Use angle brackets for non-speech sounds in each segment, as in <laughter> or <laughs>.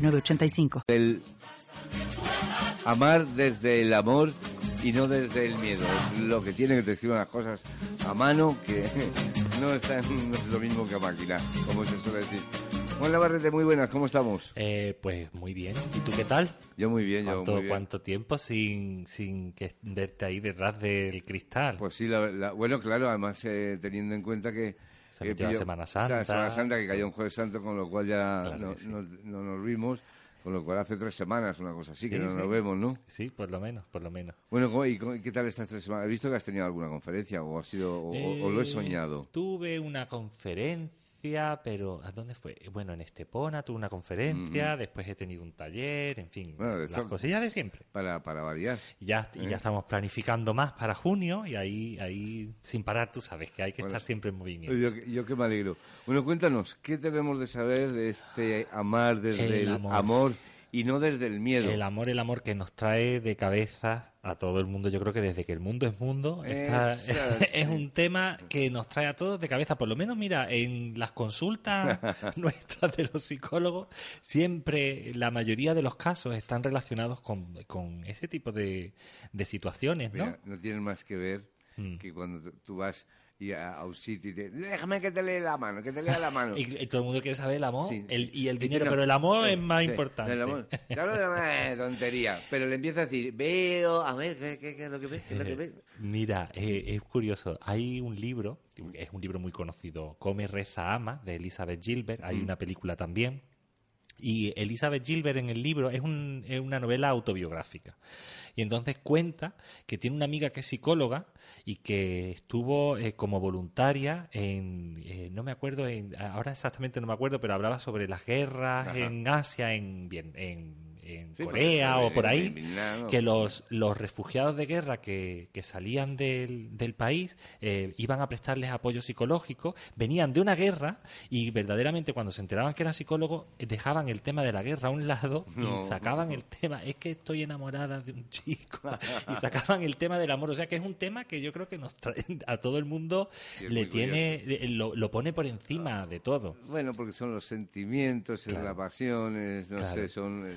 906985. El amar desde el amor y no desde el miedo. Es lo que tiene que te escriban las cosas a mano, que <laughs> no, está, no es lo mismo que a máquina, como se suele decir. Juan Lavarrete, muy buenas, ¿cómo estamos? Eh, pues muy bien. ¿Y tú qué tal? Yo muy bien, yo ¿Cuánto, muy bien. cuánto tiempo sin, sin que verte ahí detrás del cristal? Pues sí, la- la- bueno, claro, además eh, teniendo en cuenta que... Se que metió la Semana o sea, Santa. Semana Santa, que cayó un Jueves Santo, con lo cual ya Claro no, que sí. no- no nos vimos, con lo cual hace tres semanas, una cosa así, que Sí, no sí. nos vemos, ¿no? Sí, por lo menos, por lo menos. Bueno, ¿cómo- ¿y qué tal estas tres semanas? ¿Has visto que has tenido alguna conferencia o, ha sido, o, o- o lo he Eh, soñado? Tuve una conferencia, pero ¿a dónde fue? Bueno, en Estepona tuve una conferencia, después he tenido un taller, en fin, Bueno, las cosillas de siempre. Para, para variar. Y ya, y ¿Eh? ya estamos planificando más para junio y ahí, ahí sin parar, tú sabes que hay que Bueno, estar siempre en movimiento. Yo, yo que me alegro. Bueno, cuéntanos, ¿qué debemos de saber de este amar desde El el, amor. amor. Y no desde el miedo? El amor, el amor que nos trae de cabeza a todo el mundo. Yo creo que desde que el mundo es mundo, está- <laughs> es un tema que nos trae a todos de cabeza. Por lo menos, mira, en las consultas <laughs> nuestras de los psicólogos, siempre la mayoría de los casos están relacionados con, con ese tipo de, de situaciones, ¿no? Mira, no tienen más que ver Mm. que cuando tú vas y a, a un sitio y te... Déjame que te lea la mano, que te lea la mano. Y, y todo el mundo quiere saber el amor Sí, el- y el dinero, no, pero el amor eh, es más sí, importante. el amor. <laughs> Claro, el amor es tontería. Pero le empieza a decir, veo, a ver, ¿qué, qué- qué es lo que ves? ¿Qué es lo que ves? <laughs> Mira, eh, es curioso. Hay un libro, es un libro muy conocido, Come, Reza, Ama, de Elizabeth Gilbert. Hay Mm. una película también. Y Elizabeth Gilbert en el libro es, un- es una novela autobiográfica. Y entonces cuenta que tiene una amiga que es psicóloga y que estuvo eh, como voluntaria en, eh, no me acuerdo, en, ahora exactamente no me acuerdo, pero hablaba sobre las guerras Ajá. en Asia, en, bien, en, en Sí, Corea o por ahí que los, los refugiados de guerra que, que salían del, del país eh, iban a prestarles apoyo psicológico, venían de una guerra y verdaderamente cuando se enteraban que eran psicólogos eh, dejaban el tema de la guerra a un lado No. y sacaban el tema, es que estoy enamorada de un chico y sacaban el tema del amor, o sea que es un tema que yo creo que nos trae, a todo el mundo Sí, le tiene, eh, lo, lo pone por encima de todo. Bueno, porque son los sentimientos, Claro. la pasión, es, no Claro. sé, son...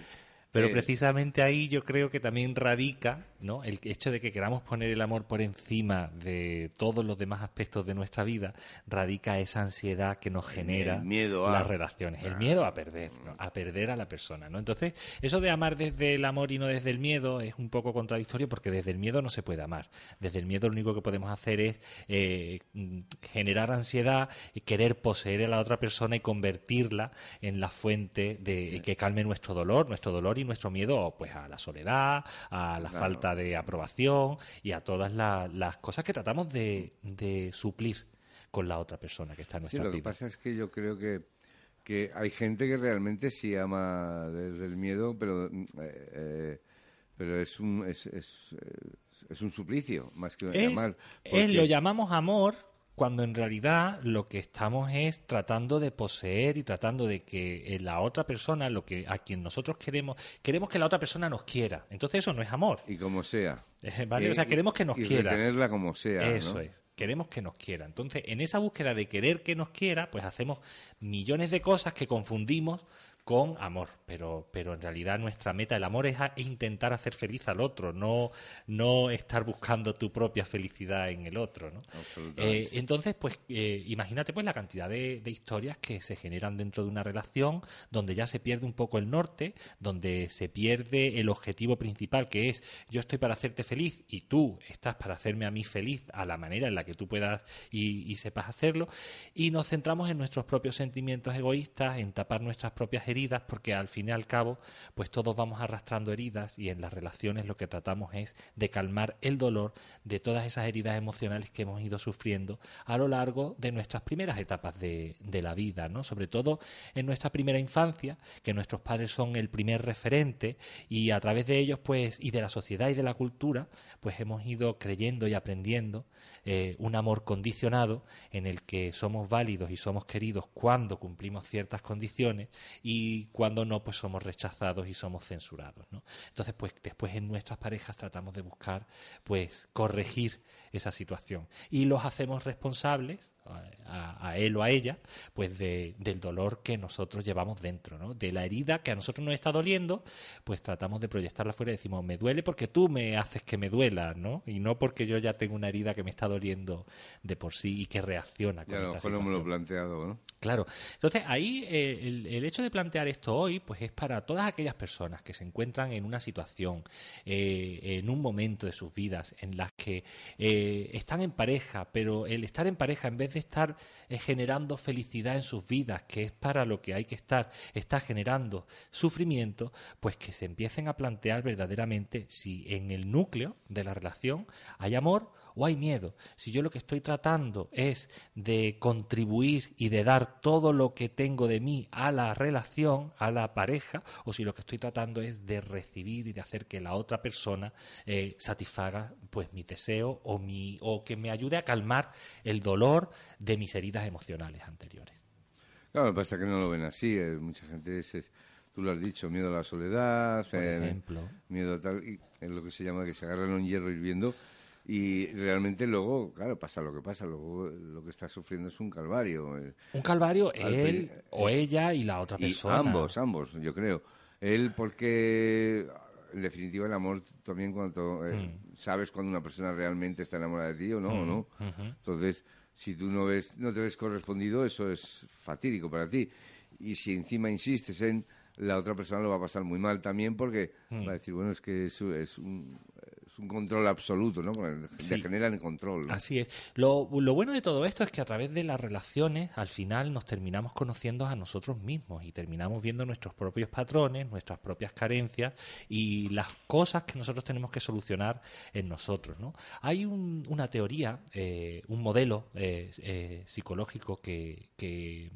Pero eh, precisamente ahí yo creo que también radica ¿no? el hecho de que queramos poner el amor por encima de todos los demás aspectos de nuestra vida, radica esa ansiedad que nos genera el miedo a- las relaciones, el miedo a perder, ¿no? a perder a la persona. ¿no? Entonces, eso de amar desde el amor y no desde el miedo es un poco contradictorio porque desde el miedo no se puede amar. Desde el miedo lo único que podemos hacer es eh, mm, generar ansiedad y querer poseer a la otra persona y convertirla en la fuente de que calme nuestro dolor, nuestro dolor y nuestro miedo pues a la soledad, a la Claro. falta de aprobación y a todas la- las cosas que tratamos de, de suplir con la otra persona que está en Sí, nuestra lo que vida. pasa es que yo creo que, que hay gente que realmente sí ama desde el miedo, pero mm, eh, eh, pero es un es, es, es- es un suplicio más que es, amar. es- porque- lo llamamos amor cuando en realidad lo que estamos es tratando de poseer y tratando de que eh, la otra persona, lo que a quien nosotros queremos, queremos que la otra persona nos quiera. Entonces eso no es amor, y como sea. <laughs> ¿vale? Y- o sea, queremos que nos y quiera. retenerla como sea. Eso ¿no? es. Queremos que nos quiera. Entonces, en esa búsqueda de querer que nos quiera, pues hacemos millones de cosas que confundimos con amor. Pero, pero en realidad nuestra meta, el amor es, a- intentar hacer feliz al otro, no, no estar buscando tu propia felicidad en el otro, ¿no? Eh, entonces, pues eh, imagínate pues la cantidad de, de historias que se generan dentro de una relación donde ya se pierde un poco el norte, donde se pierde el objetivo principal que es yo estoy para hacerte feliz y tú estás para hacerme a mí feliz a la manera en la que tú puedas y, y sepas hacerlo y nos centramos en nuestros propios sentimientos egoístas, en tapar nuestras propias heridas porque al fin y al cabo pues todos vamos arrastrando heridas y en las relaciones lo que tratamos es de calmar el dolor de todas esas heridas emocionales que hemos ido sufriendo a lo largo de nuestras primeras etapas de, la vida, ¿no? Sobre todo en nuestra primera infancia, que nuestros padres son el primer referente y a través de ellos pues y de la sociedad y de la cultura pues hemos ido creyendo y aprendiendo eh, un amor condicionado en el que somos válidos y somos queridos cuando cumplimos ciertas condiciones y cuando no, pues somos rechazados y somos censurados. ¿no? Entonces, pues después en nuestras parejas tratamos de buscar, pues, corregir esa situación y los hacemos responsables a, él o a ella, pues de, del dolor que nosotros llevamos dentro, ¿no? De la herida que a nosotros nos está doliendo, pues tratamos de proyectarla fuera y decimos, me duele porque tú me haces que me duela, ¿no? Y no porque yo ya tengo una herida que me está doliendo de por sí y que reacciona. Con ya, no me lo he planteado, ¿no? Claro. Entonces, ahí eh, el, hecho de plantear esto hoy, pues es para todas aquellas personas que se encuentran en una situación, eh, en un momento de sus vidas, en las que eh, están en pareja, pero el estar en pareja en vez de estar eh, generando felicidad en sus vidas, que es para lo que hay que estar, está generando sufrimiento, pues que se empiecen a plantear verdaderamente si en el núcleo de la relación hay amor o hay miedo. Si yo lo que estoy tratando es de contribuir y de dar todo lo que tengo de mí a la relación, a la pareja, o si lo que estoy tratando es de recibir y de hacer que la otra persona eh, satisfaga pues mi deseo o mi o que me ayude a calmar el dolor de mis heridas emocionales anteriores. Claro, pasa que no lo ven así. Eh, mucha gente es, tú lo has dicho, miedo a la soledad, Por eh, ejemplo. miedo a tal, y es lo que se llama que se agarran un hierro hirviendo y realmente luego, claro, pasa lo que pasa, luego lo que está sufriendo es un calvario. eh. Un calvario, Al él o ella y la otra Y persona. ambos, ambos, yo creo. Él porque, en definitiva, el amor también cuando eh, Hmm. sabes cuando una persona realmente está enamorada de ti o no, o no. Entonces, si tú no ves, no te ves correspondido, eso es fatídico para ti. Y si encima insistes en la otra persona lo va a pasar muy mal también porque Hmm. va a decir, bueno, es que es, es un, es un control absoluto, ¿no? Porque Sí. generan control. ¿no? Así es. Lo, lo bueno de todo esto es que a través de las relaciones, al final nos terminamos conociendo a nosotros mismos y terminamos viendo nuestros propios patrones, nuestras propias carencias y las cosas que nosotros tenemos que solucionar en nosotros. ¿no? Hay un- una teoría, eh, un modelo eh, eh, psicológico que, que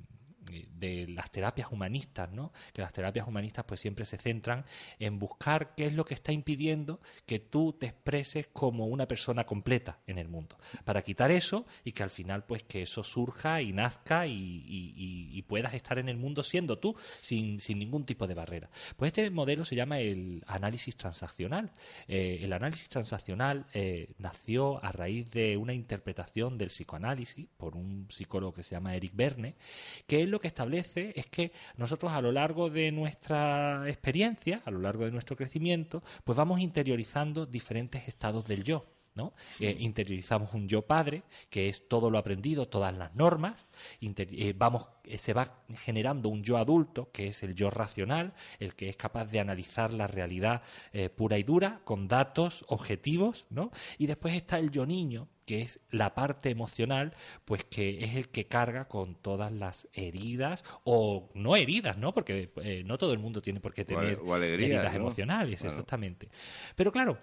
de las terapias humanistas, ¿no? Que las terapias humanistas pues siempre se centran en buscar qué es lo que está impidiendo que tú te expreses como una persona completa en el mundo, para quitar eso y que al final pues que eso surja y nazca y, y- puedas estar en el mundo siendo tú sin, sin ningún tipo de barrera. Pues este modelo se llama el análisis transaccional. Eh, el análisis transaccional eh, nació a raíz de una interpretación del psicoanálisis por un psicólogo que se llama Eric Berne, que él lo que establece es que nosotros a lo largo de nuestra experiencia, a lo largo de nuestro crecimiento, pues vamos interiorizando diferentes estados del yo. ¿No? Eh, interiorizamos un yo padre, que es todo lo aprendido, todas las normas, Inter- eh, vamos, eh, se va generando un yo adulto, que es el yo racional, el que es capaz de analizar la realidad pura y dura, con datos objetivos, ¿no? Y después está el yo niño, que es la parte emocional, pues que es el que carga con todas las heridas, o no heridas, ¿no? Porque eh, no todo el mundo tiene por qué tener o heridas ¿no? emocionales, exactamente. Pero claro,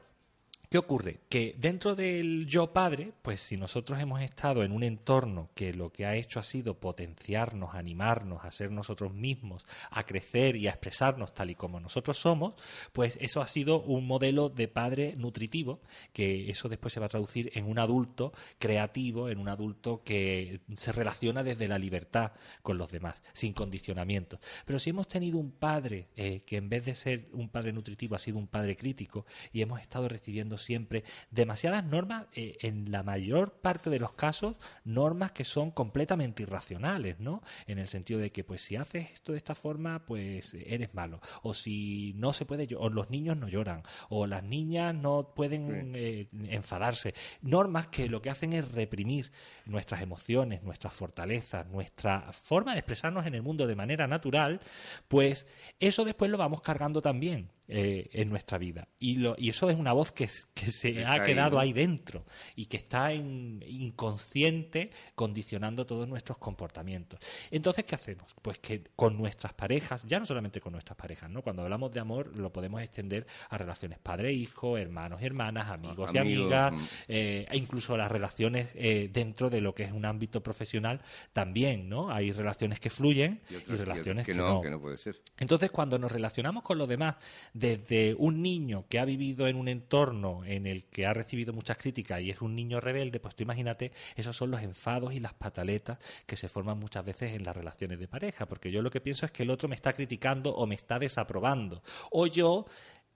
¿Qué ocurre? Que dentro del yo padre, pues si nosotros hemos estado en un entorno que lo que ha hecho ha sido potenciarnos, animarnos, a ser nosotros mismos, a crecer y a expresarnos tal y como nosotros somos, pues eso ha sido un modelo de padre nutritivo, que eso después se va a traducir en un adulto creativo, en un adulto que se relaciona desde la libertad con los demás, sin condicionamientos. Pero si hemos tenido un padre eh, que en vez de ser un padre nutritivo ha sido un padre crítico y hemos estado recibiendo siempre demasiadas normas, eh, en la mayor parte de los casos, normas que son completamente irracionales, ¿no? En el sentido de que, pues, si haces esto de esta forma, pues eres malo. O si no se puede, o los niños no lloran, o las niñas no pueden eh, enfadarse. Normas que lo que hacen es reprimir nuestras emociones, nuestras fortalezas, nuestra forma de expresarnos en el mundo de manera natural, pues eso después lo vamos cargando también eh, en nuestra vida. Y, lo, y eso es una voz que, que se ha quedado ahí, dentro y que está en, inconsciente condicionando todos nuestros comportamientos. Entonces, ¿qué hacemos? Pues que con nuestras parejas, ya no solamente con nuestras parejas, ¿no? Cuando hablamos de amor lo podemos extender a relaciones padre-hijo, hermanos y hermanas, amigos, y amigas, mm. eh, e incluso las relaciones eh, dentro de lo que es un ámbito profesional también, ¿no? Hay relaciones que fluyen y, relaciones que, no, que no puede ser. Entonces, cuando nos relacionamos con los demás, desde un niño que ha vivido en un entorno en el que ha recibido muchas críticas y es un niño rebelde, pues tú imagínate, esos son los enfados y las pataletas que se forman muchas veces en las relaciones de pareja, porque yo lo que pienso es que el otro me está criticando o me está desaprobando, o yo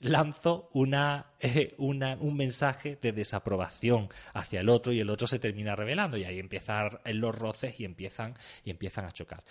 lanzo eh, una, un mensaje de desaprobación hacia el otro y el otro se termina revelando y ahí empiezan los roces y empiezan, y empiezan a chocar.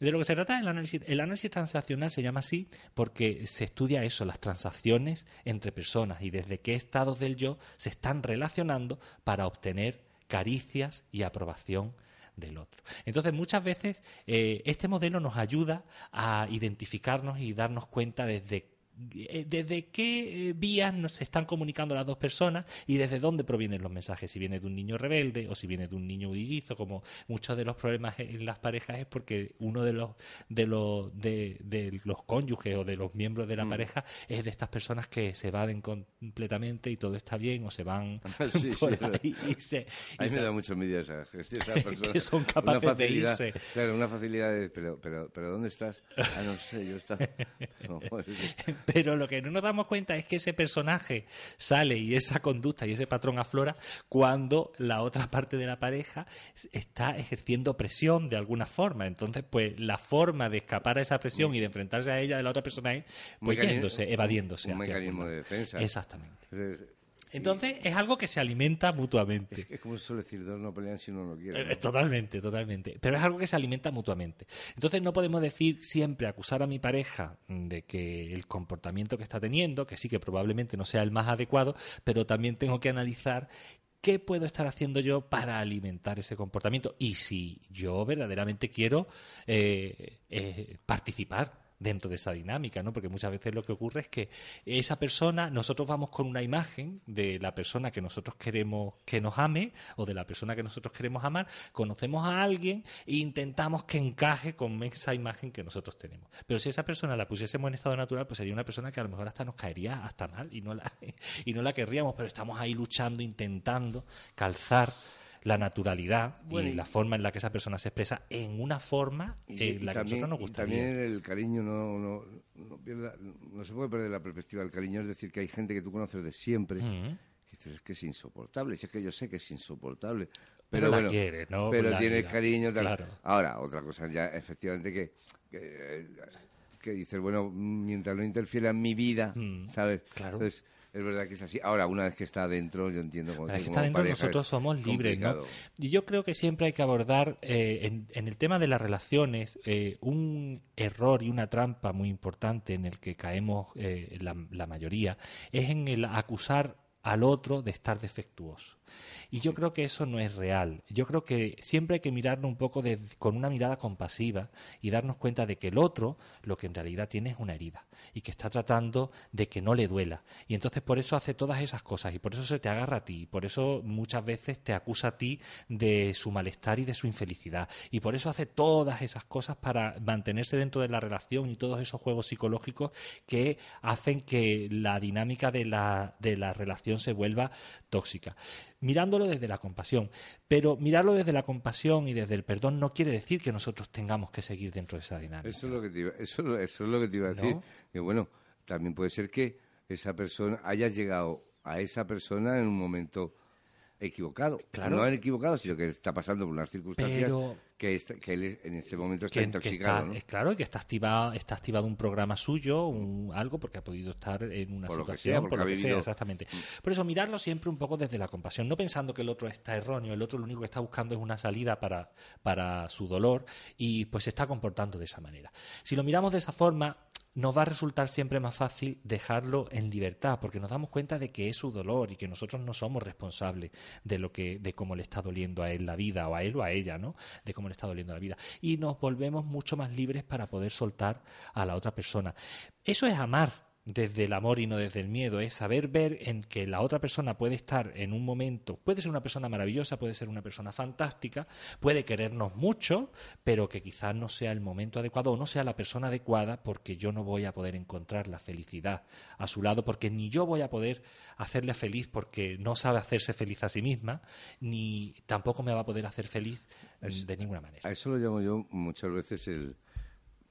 De lo que se trata el análisis, el análisis transaccional se llama así porque se estudia eso, las transacciones entre personas y desde qué estados del yo se están relacionando para obtener caricias y aprobación del otro. Entonces, muchas veces eh, este modelo nos ayuda a identificarnos y darnos cuenta desde desde qué eh, vías nos están comunicando las dos personas y desde dónde provienen los mensajes, si viene de un niño rebelde o si viene de un niño huidizo, como muchos de los problemas en las parejas es porque uno de los de los de, los cónyuges o de los miembros de la mm. pareja es de estas personas que se evaden completamente y todo está bien o se van <laughs> <laughs> por ahí y se a mí me da mucho envidia esa, esa <laughs> persona que son capaces de irse. Claro una facilidad de pero pero pero dónde estás ah no sé yo está Pero lo que no nos damos cuenta es que ese personaje sale y esa conducta y ese patrón aflora cuando la otra <laughs> parte de la pareja está ejerciendo presión de alguna forma. Entonces, pues la forma de escapar a esa presión y de enfrentarse a ella de la otra persona es pues, yéndose, evadiéndose. Un mecanismo de defensa. Exactamente. Entonces es algo que se alimenta mutuamente. Es, que, es como suele decir, dos no pelean si uno no quiere. Eh, totalmente, totalmente. Pero es algo que se alimenta mutuamente. Entonces no podemos decir siempre acusar a mi pareja de que el comportamiento que está teniendo, que sí que probablemente no sea el más adecuado, pero también tengo que analizar ¿qué puedo estar haciendo yo para alimentar ese comportamiento? Y si yo verdaderamente quiero eh, eh, participar dentro de esa dinámica, ¿no? Porque muchas veces lo que ocurre es que esa persona, nosotros vamos con una imagen de la persona que nosotros queremos que nos ame o de la persona que nosotros queremos amar, conocemos a alguien e intentamos que encaje con esa imagen que nosotros tenemos. Pero si esa persona la pusiésemos en estado natural, pues sería una persona que a lo mejor hasta nos caería hasta mal y no la, <laughs> y no la querríamos, pero estamos ahí luchando, intentando calzar la naturalidad y, la forma en la que esa persona se expresa en una forma en la que a nosotros nos gustaría. Y también el cariño no, no, no, se puede perder la perspectiva del cariño, es decir, que hay gente que tú conoces de siempre. que dices, es que es insoportable, si es que yo sé que es insoportable, pero, bueno, ¿no? pero tienes cariño. Ahora, otra cosa ya, efectivamente, que, que, dices, bueno, mientras no interfiera en mi vida, ¿sabes? Claro. Entonces, es verdad que es así. Ahora, una vez que está dentro, yo entiendo como, que está dentro, nosotros somos libres, ¿no? Y yo creo que siempre hay que abordar eh, en, el tema de las relaciones eh, un error y una trampa muy importante en el que caemos eh, la, la mayoría es en el acusar al otro de estar defectuoso. Y yo creo que eso no es real. Yo creo que siempre hay que mirarlo un poco con una mirada compasiva y darnos cuenta de que el otro lo que en realidad tiene es una herida y que está tratando de que no le duela. Y entonces por eso hace todas esas cosas y por eso se te agarra a ti y por eso muchas veces te acusa a ti de su malestar y de su infelicidad. Y por eso hace todas esas cosas para mantenerse dentro de la relación y todos esos juegos psicológicos que hacen que la dinámica de la, de la relación se vuelva tóxica mirándolo desde la compasión. Pero mirarlo desde la compasión y desde el perdón no quiere decir que nosotros tengamos que seguir dentro de esa dinámica. Eso es lo que te iba, eso, es lo que te iba a decir. Que bueno, también puede ser que esa persona haya llegado a esa persona en un momento equivocado. Claro. No equivocado, sino que está pasando por unas circunstancias que, que, él en ese momento está intoxicado. Es claro, y que está activado, está activado un programa suyo, un, algo, porque ha podido estar en una situación, por lo que sea, exactamente. Por eso, mirarlo siempre un poco desde la compasión, no pensando que el otro está erróneo, el otro lo único que está buscando es una salida para, para su dolor y pues se está comportando de esa manera. Si lo miramos de esa forma, nos va a resultar siempre más fácil dejarlo en libertad, porque nos damos cuenta de que es su dolor y que nosotros no somos responsables de lo que, de cómo le está doliendo a él la vida, o a él o a ella, ¿no? De cómo le está doliendo la vida. Y nos volvemos mucho más libres para poder soltar a la otra persona. Eso es amar, desde el amor y no desde el miedo, es saber ver en que la otra persona puede estar en un momento, puede ser una persona maravillosa, puede ser una persona fantástica, puede querernos mucho, pero que quizás no sea el momento adecuado o no sea la persona adecuada porque yo no voy a poder encontrar la felicidad a su lado, porque ni yo voy a poder hacerle feliz porque no sabe hacerse feliz a sí misma, ni tampoco me va a poder hacer feliz de ninguna manera. A eso lo llamo yo muchas veces el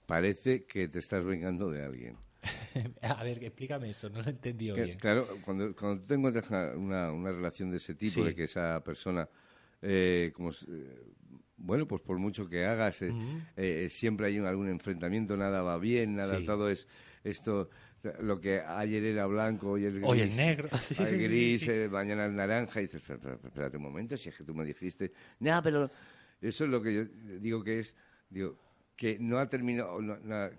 parece que te estás vengando de alguien. <laughs> a ver, explícame eso, no lo he entendido bien. Claro, cuando, cuando tú encuentras una, una, relación de ese tipo, de que esa persona, eh, como, eh, bueno, pues por mucho que hagas, eh, siempre hay algún enfrentamiento, nada va bien, nada, todo es esto, lo que ayer era blanco, hoy es gris. Hoy es negro. <laughs> Sí, gris, mañana es naranja, y dices, espérate un momento, si es que tú me dijiste, nada, pero eso es lo que yo digo que es, digo, que no ha terminado,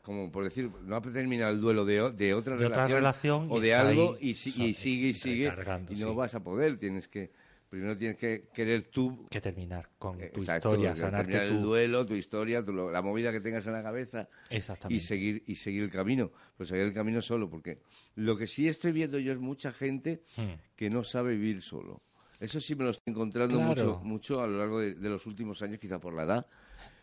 como por decir, no ha terminado el duelo de, de, otra, relación, o de algo y, sigue y sigue y no vas a poder, tienes que primero tienes que querer tú que terminar con tu historia, sanarte el duelo, tu historia, la movida que tengas en la cabeza y seguir y seguir el camino, pues seguir el camino solo, porque lo que sí estoy viendo yo es mucha gente hmm. que no sabe vivir solo. Eso sí me lo estoy encontrando mucho, mucho a lo largo de, de los últimos años, quizá por la edad.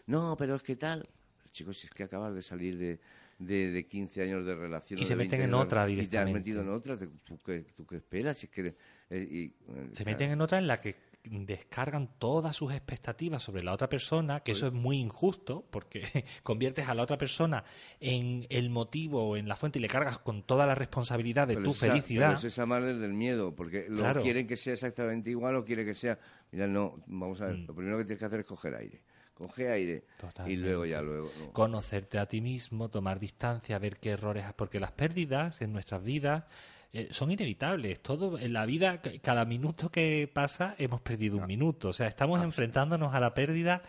No, pero es que tal chicos, si es que acabas de salir de, de, de 15 años de relación. Y se meten en otra directamente. Y te has metido en otra, ¿tú qué, tú qué esperas? Si es que, eh, y, eh, se meten en otra en la que descargan todas sus expectativas sobre la otra persona, que eso es muy injusto, porque <laughs> conviertes a la otra persona en el motivo o en la fuente y le cargas con toda la responsabilidad de tu felicidad. Pero es esa más desde el miedo, porque lo quieren que sea exactamente igual o quiere que sea... Mira, no, vamos a ver, mm. lo primero que tienes que hacer es coger aire coge aire y luego ya luego. Conocerte a ti mismo, tomar distancia, ver qué errores, porque las pérdidas en nuestras vidas eh, son inevitables. Todo en la vida, cada minuto que pasa, hemos perdido un minuto. O sea, estamos enfrentándonos a la pérdida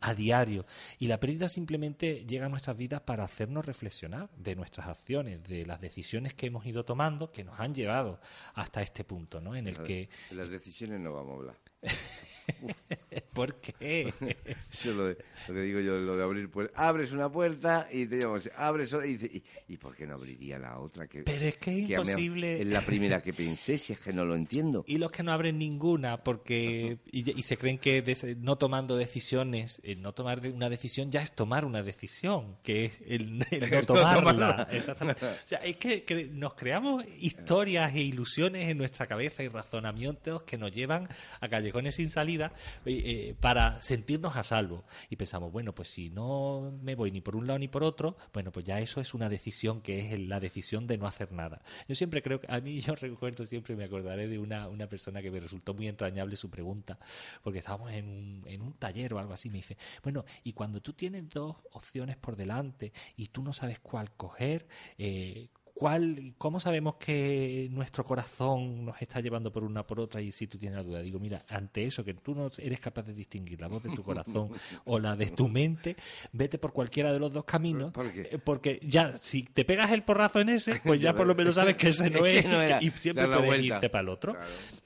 a diario. Y la pérdida simplemente llega a nuestras vidas para hacernos reflexionar de nuestras acciones, de las decisiones que hemos ido tomando, que nos han llevado hasta este punto, ¿no? En el que. las decisiones no vamos a hablar. <laughs> <laughs> ¿Por qué? <laughs> Eso lo, que digo yo, lo de abrir puertas. Abres una puerta y te digamos, abres otra y, y, por qué no abriría la otra? Que, Pero es que es imposible. Es la primera que <laughs> pensé, si es que no lo entiendo. Y los que no abren ninguna, porque. y, se creen que no tomando decisiones, el no tomar una decisión ya es tomar una decisión, que es el, no tomarla. Exactamente. O sea, es que nos creamos historias e ilusiones en nuestra cabeza y razonamientos que nos llevan a callejones sin salida eh, eh, para sentirnos a salvo. Y pensamos, bueno, pues si no me voy ni por un lado ni por otro, bueno, pues ya eso es una decisión que es la decisión de no hacer nada. Yo siempre creo que, a mí <laughs> yo recuerdo, siempre me acordaré de una, una persona que me resultó muy entrañable su pregunta, porque estábamos en un, en un taller o algo así, me dice, bueno, y cuando tú tienes dos opciones por delante y tú no sabes cuál coger, eh, ¿Cuál, ¿Cómo sabemos que nuestro corazón nos está llevando por una por otra y si tú tienes la duda? Digo, mira, ante eso que tú no eres capaz de distinguir la voz de tu corazón o la de tu mente, vete por cualquiera de los dos caminos. Eh, porque ya, si te pegas el porrazo en ese, pues ya <laughs> por lo menos sabes que ese no <laughs> es y, siempre puedes irte para el otro.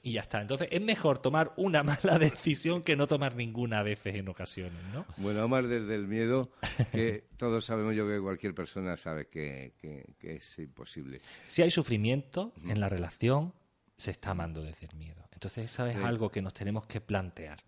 Y ya está. Entonces es mejor tomar una <laughs> mala decisión que no tomar ninguna a veces en ocasiones, ¿no? Bueno, más desde el miedo, que todos sabemos yo que cualquier persona sabe que, que, que es si hay sufrimiento en la relación, se está amando desde el miedo. Entonces, eso es algo que nos tenemos que plantear.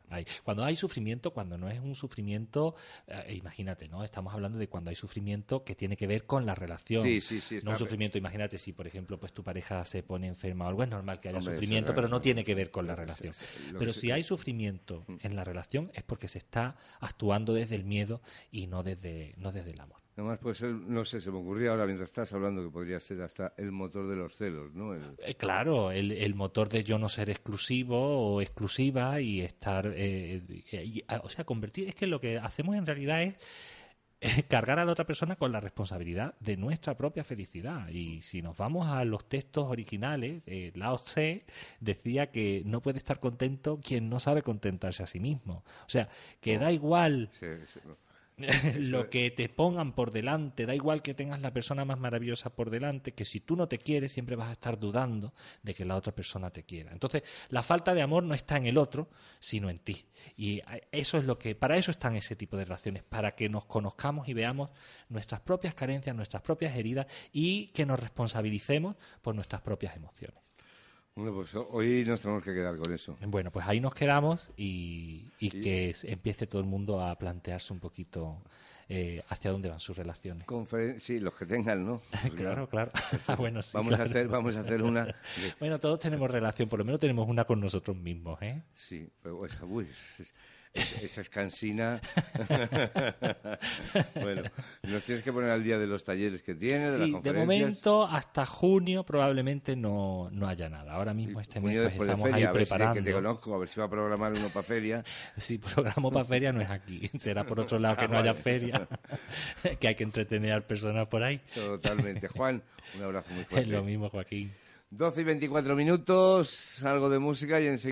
Cuando hay sufrimiento, cuando no es un sufrimiento, eh, imagínate, ¿no? Estamos hablando de cuando hay sufrimiento que tiene que ver con la relación. Sí, sí, sí. No un sufrimiento, imagínate si, por ejemplo, pues tu pareja se pone enferma o algo, es normal que haya sufrimiento, pero no tiene que ver con la relación. pero si hay sufrimiento mm. en la relación es porque se está actuando desde el miedo y no desde, no desde el amor. Además, pues no sé, se me ocurría ahora mientras estás hablando que podría ser hasta el motor de los celos, ¿no? Eh, claro, el, el, motor de yo no ser exclusivo o exclusiva y estar, eh, o sea, convertir, es que lo que hacemos en realidad es cargar a la otra persona con la responsabilidad de nuestra propia felicidad. Y si nos vamos a los textos originales, eh, Lao Tse decía que no puede estar contento quien no sabe contentarse a sí mismo. O sea, que da igual <laughs> lo que te pongan por delante, da igual que tengas la persona más maravillosa por delante, que si tú no te quieres siempre vas a estar dudando de que la otra persona te quiera. Entonces, la falta de amor no está en el otro, sino en ti. Y eso es lo que, para eso están ese tipo de relaciones, para que nos conozcamos y veamos nuestras propias carencias, nuestras propias heridas y que nos responsabilicemos por nuestras propias emociones. Bueno, pues hoy nos tenemos que quedar con eso. Bueno, pues ahí nos quedamos y, que empiece todo el mundo a plantearse un poquito eh, hacia dónde van sus relaciones. sí, los que tengan, ¿no? <laughs> claro, claro. <laughs> bueno, sí, vamos, A hacer, vamos a hacer una... <laughs> bueno, todos tenemos relación, por lo menos tenemos una con nosotros mismos, ¿eh? Sí, pero uy, esa es cansina. <laughs> bueno, nos tienes que poner al día de los talleres que tienes, de sí, de momento, hasta junio probablemente no, no haya nada. Ahora mismo este mes pues, estamos ahí preparando. que te conozco, a ver si va a programar uno para feria. <laughs> Sí, programo para feria no es aquí. <laughs> Será por otro lado que no haya feria, que hay que entretener a personas por ahí. Totalmente. Juan, un abrazo muy fuerte. Es lo mismo, Joaquín. 12 y 24 minutos, algo de música y enseguida.